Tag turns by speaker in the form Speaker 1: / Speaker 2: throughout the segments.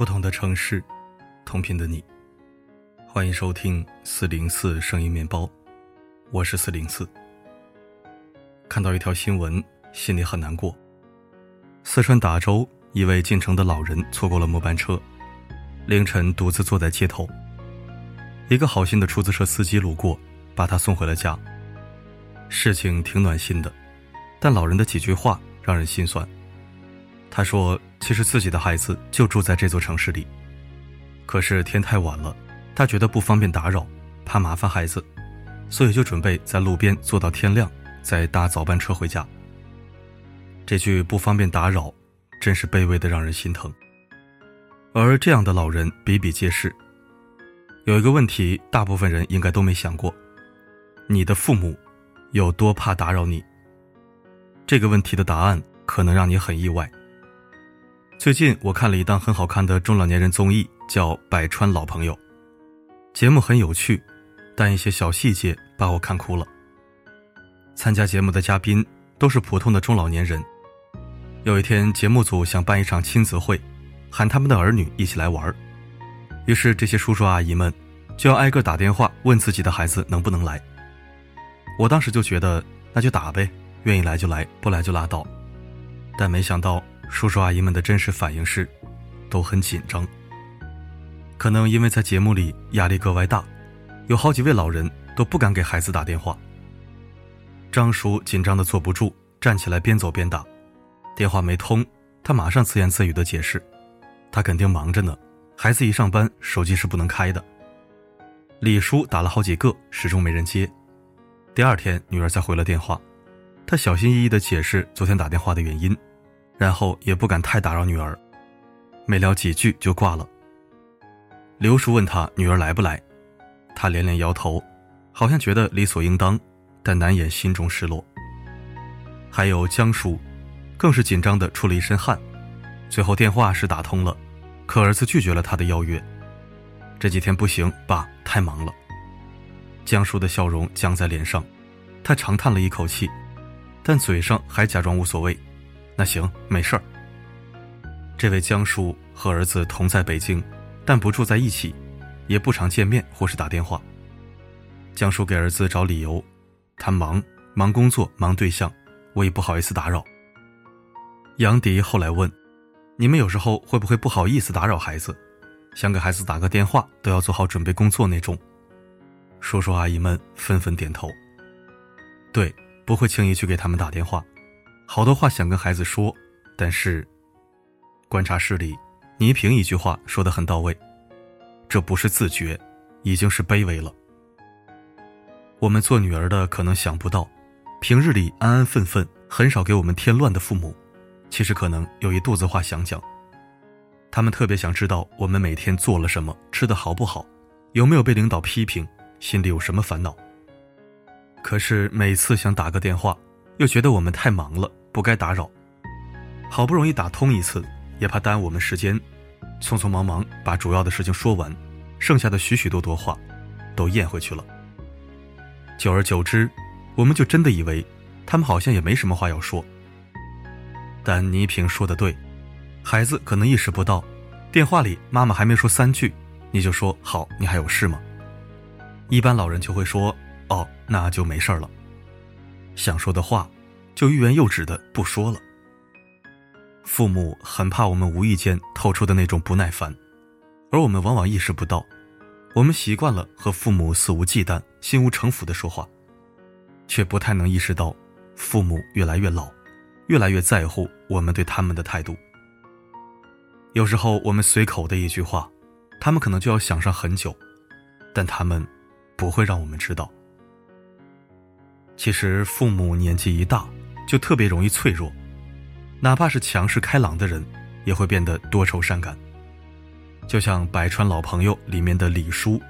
Speaker 1: 不同的城市，同频的你，欢迎收听四零四声音面包，我是四零四。看到一条新闻，心里很难过。四川达州一位进城的老人错过了末班车，凌晨独自坐在街头。一个好心的出租车司机路过，把他送回了家。事情挺暖心的，但老人的几句话让人心酸。他说：“其实自己的孩子就住在这座城市里，可是天太晚了，他觉得不方便打扰，怕麻烦孩子，所以就准备在路边坐到天亮，再搭早班车回家。”这句“不方便打扰”，真是卑微的让人心疼。而这样的老人比比皆是。有一个问题，大部分人应该都没想过：你的父母有多怕打扰你？这个问题的答案可能让你很意外。最近我看了一档很好看的中老年人综艺，叫《百川老朋友》，节目很有趣，但一些小细节把我看哭了。参加节目的嘉宾都是普通的中老年人。有一天，节目组想办一场亲子会，喊他们的儿女一起来玩于是，这些叔叔阿姨们就要挨个打电话问自己的孩子能不能来。我当时就觉得，那就打呗，愿意来就来，不来就拉倒。但没想到，叔叔阿姨们的真实反应是，都很紧张。可能因为在节目里压力格外大，有好几位老人都不敢给孩子打电话。张叔紧张的坐不住，站起来边走边打，电话没通，他马上自言自语的解释，他肯定忙着呢。孩子一上班，手机是不能开的。李叔打了好几个，始终没人接。第二天，女儿才回了电话，他小心翼翼地解释昨天打电话的原因，然后也不敢太打扰女儿。没聊几句就挂了。刘叔问他女儿来不来，他连连摇头，好像觉得理所应当，但难掩心中失落。还有江叔，更是紧张的出了一身汗，最后电话是打通了。可儿子拒绝了他的邀约，这几天不行，爸太忙了。江叔的笑容僵在脸上，他长叹了一口气，但嘴上还假装无所谓。那行，没事儿。这位江叔和儿子同在北京，但不住在一起，也不常见面或是打电话。江叔给儿子找理由，他忙，忙工作，忙对象，我也不好意思打扰。杨迪后来问。你们有时候会不会不好意思打扰孩子，想给孩子打个电话都要做好准备工作那种？叔叔阿姨们纷纷点头。对，不会轻易去给他们打电话，好多话想跟孩子说，但是，观察室里，倪萍一句话说的很到位，这不是自觉，已经是卑微了。我们做女儿的可能想不到，平日里安安分分、很少给我们添乱的父母。其实可能有一肚子话想讲，他们特别想知道我们每天做了什么，吃的好不好，有没有被领导批评，心里有什么烦恼。可是每次想打个电话，又觉得我们太忙了，不该打扰。好不容易打通一次，也怕耽误我们时间，匆匆忙忙把主要的事情说完，剩下的许许多多话，都咽回去了。久而久之，我们就真的以为，他们好像也没什么话要说。但倪萍说的对，孩子可能意识不到，电话里妈妈还没说三句，你就说好，你还有事吗？一般老人就会说，哦，那就没事了。想说的话，就欲言又止的不说了。父母很怕我们无意间透出的那种不耐烦，而我们往往意识不到，我们习惯了和父母肆无忌惮、心无城府的说话，却不太能意识到，父母越来越老。越来越在乎我们对他们的态度。有时候我们随口的一句话，他们可能就要想上很久，但他们不会让我们知道。其实父母年纪一大，就特别容易脆弱，哪怕是强势开朗的人，也会变得多愁善感。就像《百川老朋友》里面的李叔，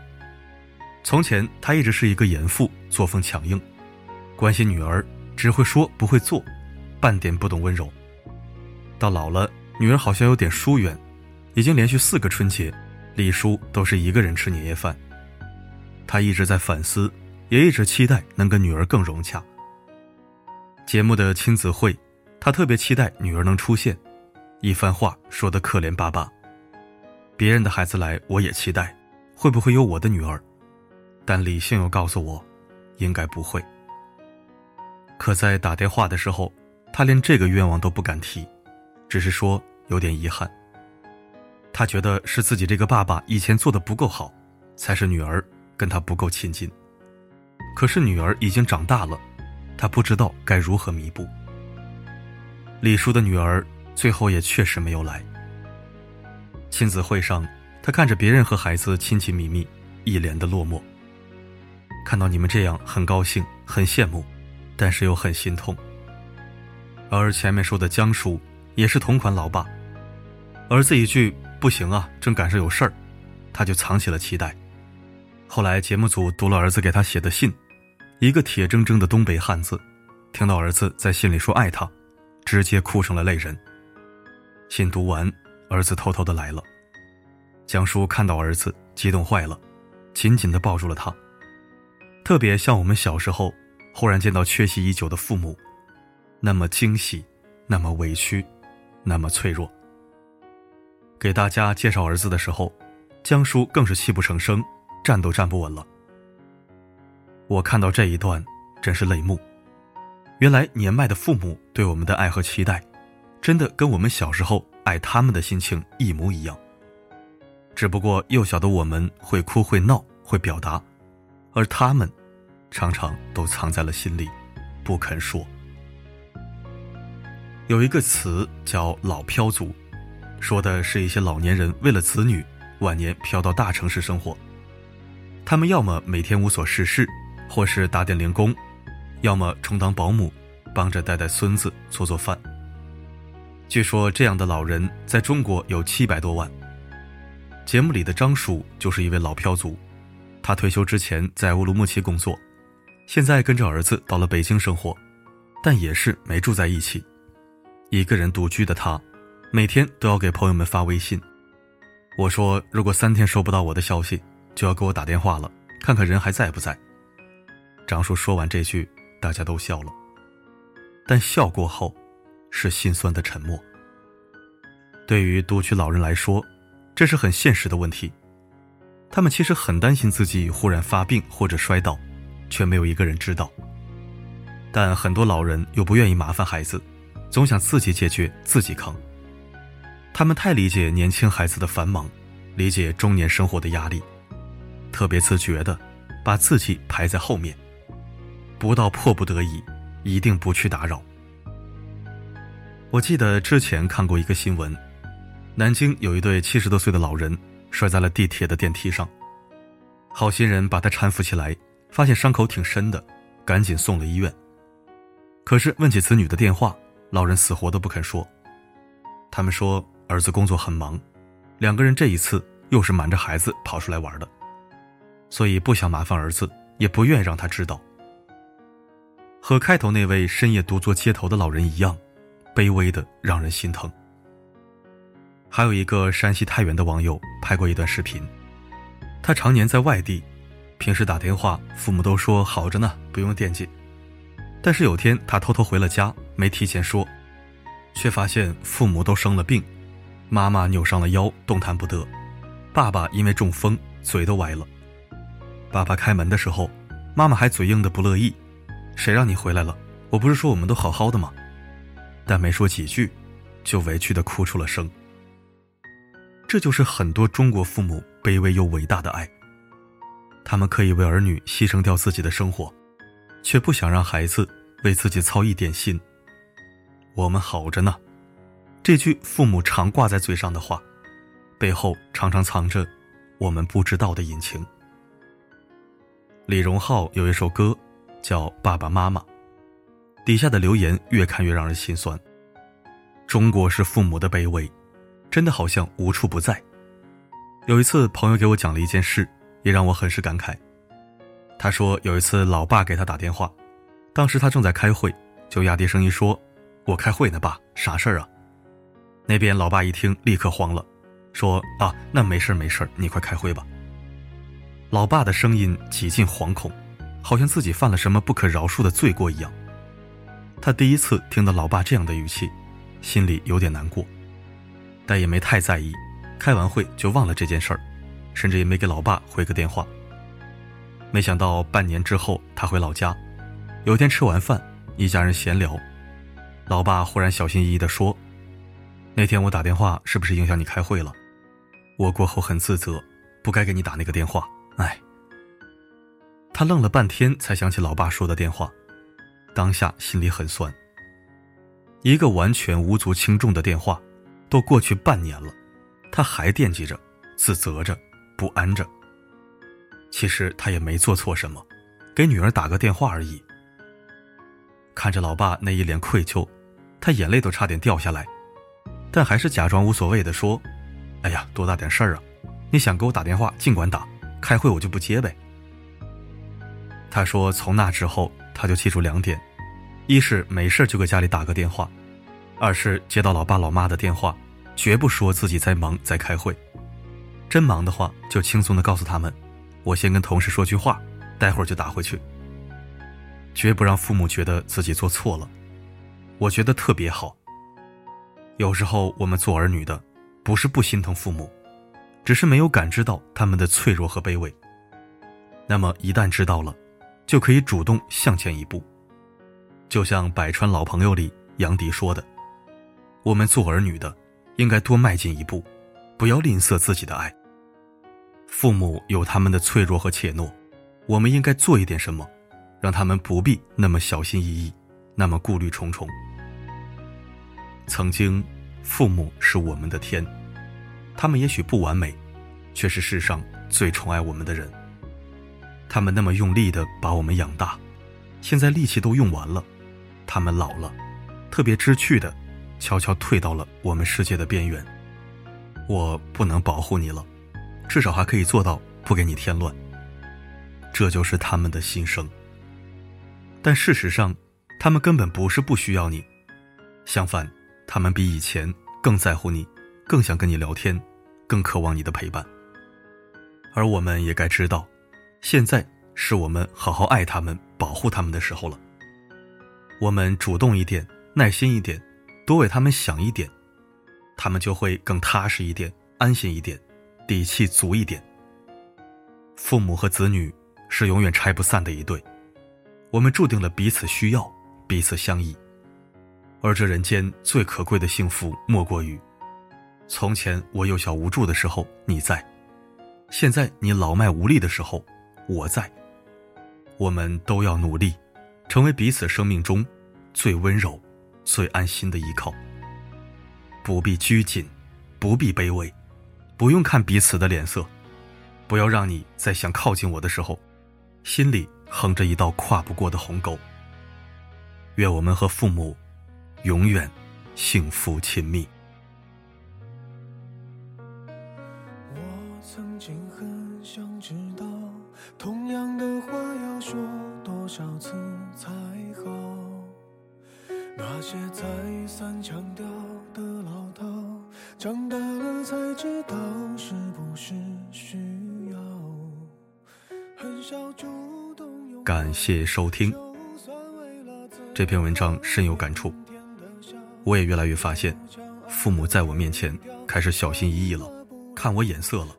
Speaker 1: 从前他一直是一个严父，作风强硬，关心女儿，只会说不会做。半点不懂温柔。到老了，女儿好像有点疏远，已经连续四个春节，李叔都是一个人吃年夜饭。他一直在反思，也一直期待能跟女儿更融洽。节目的亲子会，他特别期待女儿能出现，一番话说得可怜巴巴。别人的孩子来，我也期待，会不会有我的女儿？但理性又告诉我，应该不会。可在打电话的时候，他连这个愿望都不敢提，只是说有点遗憾。他觉得是自己这个爸爸以前做的不够好，才是女儿跟他不够亲近。可是女儿已经长大了，他不知道该如何弥补。李叔的女儿最后也确实没有来。亲子会上，他看着别人和孩子亲亲密密，一脸的落寞。看到你们这样，很高兴，很羡慕，但是又很心痛。而前面说的江叔也是同款老爸，儿子一句“不行啊，正赶上有事儿”，他就藏起了期待。后来节目组读了儿子给他写的信，一个铁铮铮的东北汉子，听到儿子在信里说爱他，直接哭成了泪人。信读完。儿子偷偷的来了，江叔看到儿子，激动坏了，紧紧的抱住了他。特别像我们小时候，忽然见到缺席已久的父母，那么惊喜，那么委屈，那么脆弱。给大家介绍儿子的时候，江叔更是泣不成声，站都站不稳了。我看到这一段，真是泪目。原来年迈的父母对我们的爱和期待，真的跟我们小时候。爱他们的心情一模一样，只不过幼小的我们会哭会闹会表达，而他们常常都藏在了心里，不肯说。有一个词叫“老漂族”，说的是一些老年人为了子女，晚年飘到大城市生活。他们要么每天无所事事，或是打点零工，要么充当保姆，帮着带带孙子做做饭。据说这样的老人在中国有七百多万。节目里的张叔就是一位老漂族，他退休之前在乌鲁木齐工作，现在跟着儿子到了北京生活，但也是没住在一起，一个人独居的他，每天都要给朋友们发微信。我说如果三天收不到我的消息，就要给我打电话了，看看人还在不在。张叔说完这句，大家都笑了，但笑过后。是心酸的沉默。对于独居老人来说，这是很现实的问题。他们其实很担心自己忽然发病或者摔倒，却没有一个人知道。但很多老人又不愿意麻烦孩子，总想自己解决、自己扛。他们太理解年轻孩子的繁忙，理解中年生活的压力，特别自觉的把自己排在后面，不到迫不得已，一定不去打扰。我记得之前看过一个新闻，南京有一对七十多岁的老人摔在了地铁的电梯上，好心人把他搀扶起来，发现伤口挺深的，赶紧送了医院。可是问起子女的电话，老人死活都不肯说。他们说儿子工作很忙，两个人这一次又是瞒着孩子跑出来玩的，所以不想麻烦儿子，也不愿意让他知道。和开头那位深夜独坐街头的老人一样。卑微的让人心疼。还有一个山西太原的网友拍过一段视频，他常年在外地，平时打电话，父母都说好着呢，不用惦记。但是有天他偷偷回了家，没提前说，却发现父母都生了病，妈妈扭伤了腰，动弹不得；爸爸因为中风，嘴都歪了。爸爸开门的时候，妈妈还嘴硬的不乐意：“谁让你回来了？我不是说我们都好好的吗？”但没说几句，就委屈的哭出了声。这就是很多中国父母卑微又伟大的爱。他们可以为儿女牺牲掉自己的生活，却不想让孩子为自己操一点心。我们好着呢，这句父母常挂在嘴上的话，背后常常藏着我们不知道的隐情。李荣浩有一首歌，叫《爸爸妈妈》。底下的留言越看越让人心酸。中国式父母的卑微，真的好像无处不在。有一次，朋友给我讲了一件事，也让我很是感慨。他说有一次，老爸给他打电话，当时他正在开会，就压低声音说：“我开会呢，爸，啥事儿啊？”那边老爸一听，立刻慌了，说：“啊，那没事没事你快开会吧。”老爸的声音几近惶恐，好像自己犯了什么不可饶恕的罪过一样。他第一次听到老爸这样的语气，心里有点难过，但也没太在意，开完会就忘了这件事儿，甚至也没给老爸回个电话。没想到半年之后，他回老家，有天吃完饭，一家人闲聊，老爸忽然小心翼翼地说：“那天我打电话是不是影响你开会了？我过后很自责，不该给你打那个电话。”哎，他愣了半天，才想起老爸说的电话，当下心里很酸。一个完全无足轻重的电话，都过去半年了，他还惦记着，自责着，不安着。其实他也没做错什么，给女儿打个电话而已。看着老爸那一脸愧疚，他眼泪都差点掉下来，但还是假装无所谓的说：“哎呀，多大点事儿啊！你想给我打电话尽管打，开会我就不接呗。”他说：“从那之后，他就记住两点：一是没事就给家里打个电话；二是接到老爸老妈的电话，绝不说自己在忙在开会。真忙的话，就轻松的告诉他们。”我先跟同事说句话，待会儿就打回去。绝不让父母觉得自己做错了，我觉得特别好。有时候我们做儿女的，不是不心疼父母，只是没有感知到他们的脆弱和卑微。那么一旦知道了，就可以主动向前一步。就像《百川老朋友》里杨迪说的：“我们做儿女的，应该多迈进一步，不要吝啬自己的爱。”父母有他们的脆弱和怯懦，我们应该做一点什么，让他们不必那么小心翼翼，那么顾虑重重。曾经，父母是我们的天，他们也许不完美，却是世上最宠爱我们的人。他们那么用力的把我们养大，现在力气都用完了，他们老了，特别知趣的，悄悄退到了我们世界的边缘。我不能保护你了。至少还可以做到不给你添乱。这就是他们的心声。但事实上，他们根本不是不需要你，相反，他们比以前更在乎你，更想跟你聊天，更渴望你的陪伴。而我们也该知道，现在是我们好好爱他们、保护他们的时候了。我们主动一点，耐心一点，多为他们想一点，他们就会更踏实一点，安心一点。底气足一点。父母和子女是永远拆不散的一对，我们注定了彼此需要，彼此相依。而这人间最可贵的幸福，莫过于：从前我幼小无助的时候你在，现在你老迈无力的时候我在。我们都要努力，成为彼此生命中最温柔、最安心的依靠。不必拘谨，不必卑微。不用看彼此的脸色，不要让你在想靠近我的时候，心里横着一道跨不过的鸿沟。愿我们和父母永远幸福亲密。
Speaker 2: 我曾经很想知，同样的话要说多少次才好？那些再三强调的老套，长大了才知道是不是需要。很少主动
Speaker 1: 感谢收听。这篇文章深有感触，我也越来越发现，父母在我面前开始小心翼翼了，看我眼色了，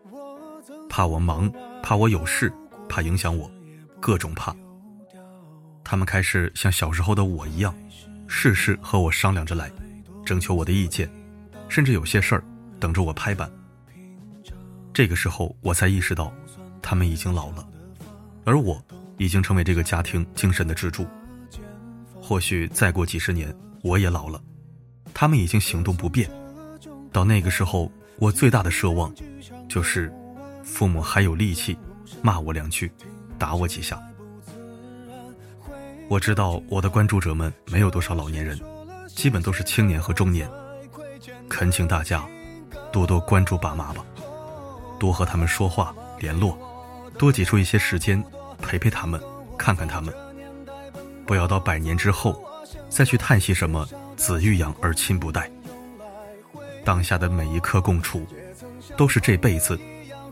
Speaker 1: 怕我忙，怕我有事，怕影响我，各种怕。他们开始像小时候的我一样。事事和我商量着来，征求我的意见，甚至有些事儿等着我拍板。这个时候，我才意识到，他们已经老了，而我已经成为这个家庭精神的支柱。或许再过几十年，我也老了，他们已经行动不便。到那个时候，我最大的奢望，就是父母还有力气骂我两句，打我几下。我知道我的关注者们没有多少老年人，基本都是青年和中年。恳请大家多多关注爸妈吧，多和他们说话联络，多挤出一些时间陪陪他们，看看他们。不要到百年之后再去叹息什么“子欲养而亲不待”。当下的每一刻共处，都是这辈子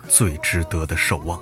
Speaker 1: 最值得的守望。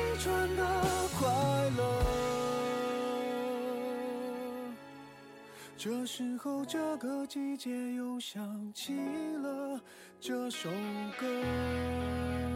Speaker 2: 这时候这个季节又想起了这首歌。